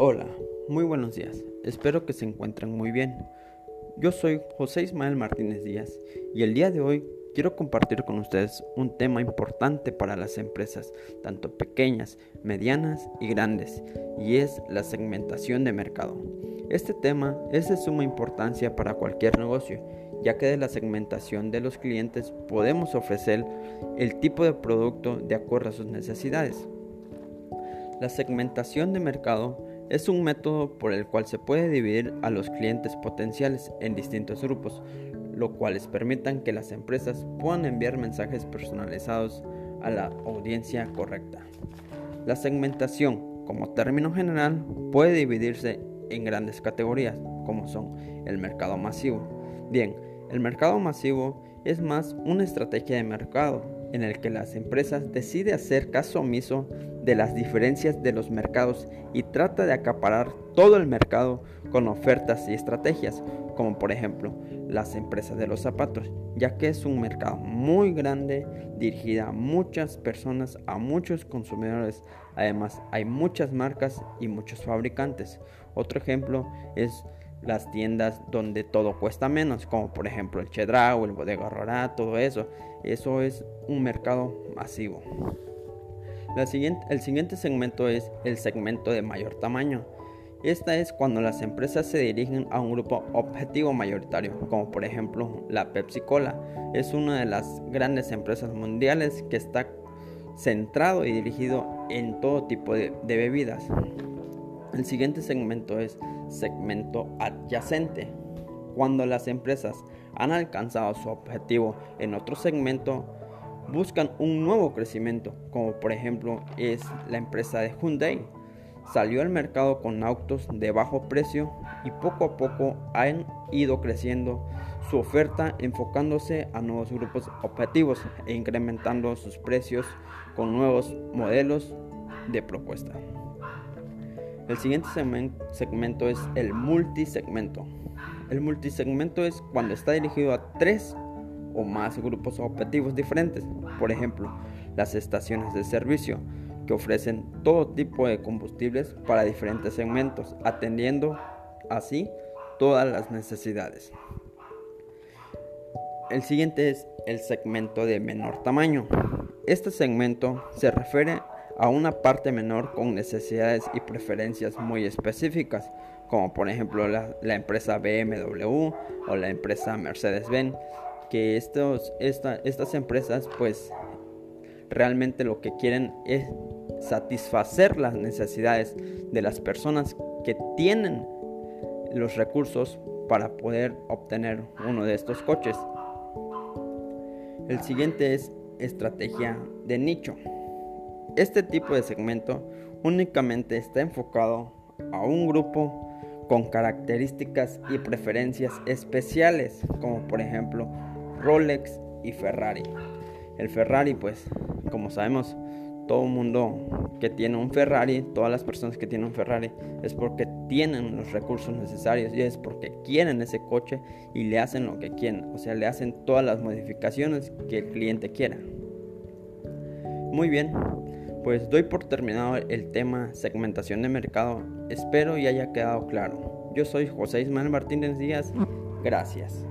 Hola, muy buenos días. Espero que se encuentren muy bien. Yo soy José Ismael Martínez Díaz y el día de hoy quiero compartir con ustedes un tema importante para las empresas, tanto pequeñas, medianas y grandes, y es la segmentación de mercado. Este tema es de suma importancia para cualquier negocio, ya que de la segmentación de los clientes podemos ofrecer el tipo de producto de acuerdo a sus necesidades. La segmentación de mercado es un método por el cual se puede dividir a los clientes potenciales en distintos grupos, lo cuales permitan que las empresas puedan enviar mensajes personalizados a la audiencia correcta. La segmentación, como término general, puede dividirse en grandes categorías, como son el mercado masivo. Bien, el mercado masivo es más una estrategia de mercado en el que las empresas deciden hacer caso omiso de las diferencias de los mercados y trata de acaparar todo el mercado con ofertas y estrategias, como por ejemplo las empresas de los zapatos, ya que es un mercado muy grande dirigida a muchas personas, a muchos consumidores. Además, hay muchas marcas y muchos fabricantes. Otro ejemplo es las tiendas donde todo cuesta menos, como por ejemplo el Chedraui, el Bodega todo eso. Eso es un mercado masivo el siguiente segmento es el segmento de mayor tamaño. Esta es cuando las empresas se dirigen a un grupo objetivo mayoritario, como por ejemplo la Pepsi Cola. Es una de las grandes empresas mundiales que está centrado y dirigido en todo tipo de bebidas. El siguiente segmento es segmento adyacente. Cuando las empresas han alcanzado su objetivo en otro segmento, buscan un nuevo crecimiento, como por ejemplo es la empresa de Hyundai. Salió al mercado con autos de bajo precio y poco a poco han ido creciendo su oferta enfocándose a nuevos grupos objetivos e incrementando sus precios con nuevos modelos de propuesta. El siguiente segmento es el multisegmento. El multisegmento es cuando está dirigido a tres o más grupos objetivos diferentes. Por ejemplo, las estaciones de servicio, que ofrecen todo tipo de combustibles para diferentes segmentos, atendiendo así todas las necesidades. El siguiente es el segmento de menor tamaño. Este segmento se refiere a una parte menor con necesidades y preferencias muy específicas, como por ejemplo la, empresa BMW o la empresa Mercedes-Benz, que estos, estas empresas pues realmente lo que quieren es satisfacer las necesidades de las personas que tienen los recursos para poder obtener uno de estos coches. El siguiente es estrategia de nicho. Este tipo de segmento únicamente está enfocado a un grupo con características y preferencias especiales, como por ejemplo Rolex y Ferrari. El Ferrari, pues, como sabemos, todo el mundo que tiene un Ferrari, todas las personas que tienen un Ferrari, es porque tienen los recursos necesarios y es porque quieren ese coche y le hacen lo que quieren, o sea, le hacen todas las modificaciones que el cliente quiera. Muy bien, pues doy por terminado el tema segmentación de mercado. Espero y haya quedado claro. Yo soy José Ismael Martínez Díaz. Gracias.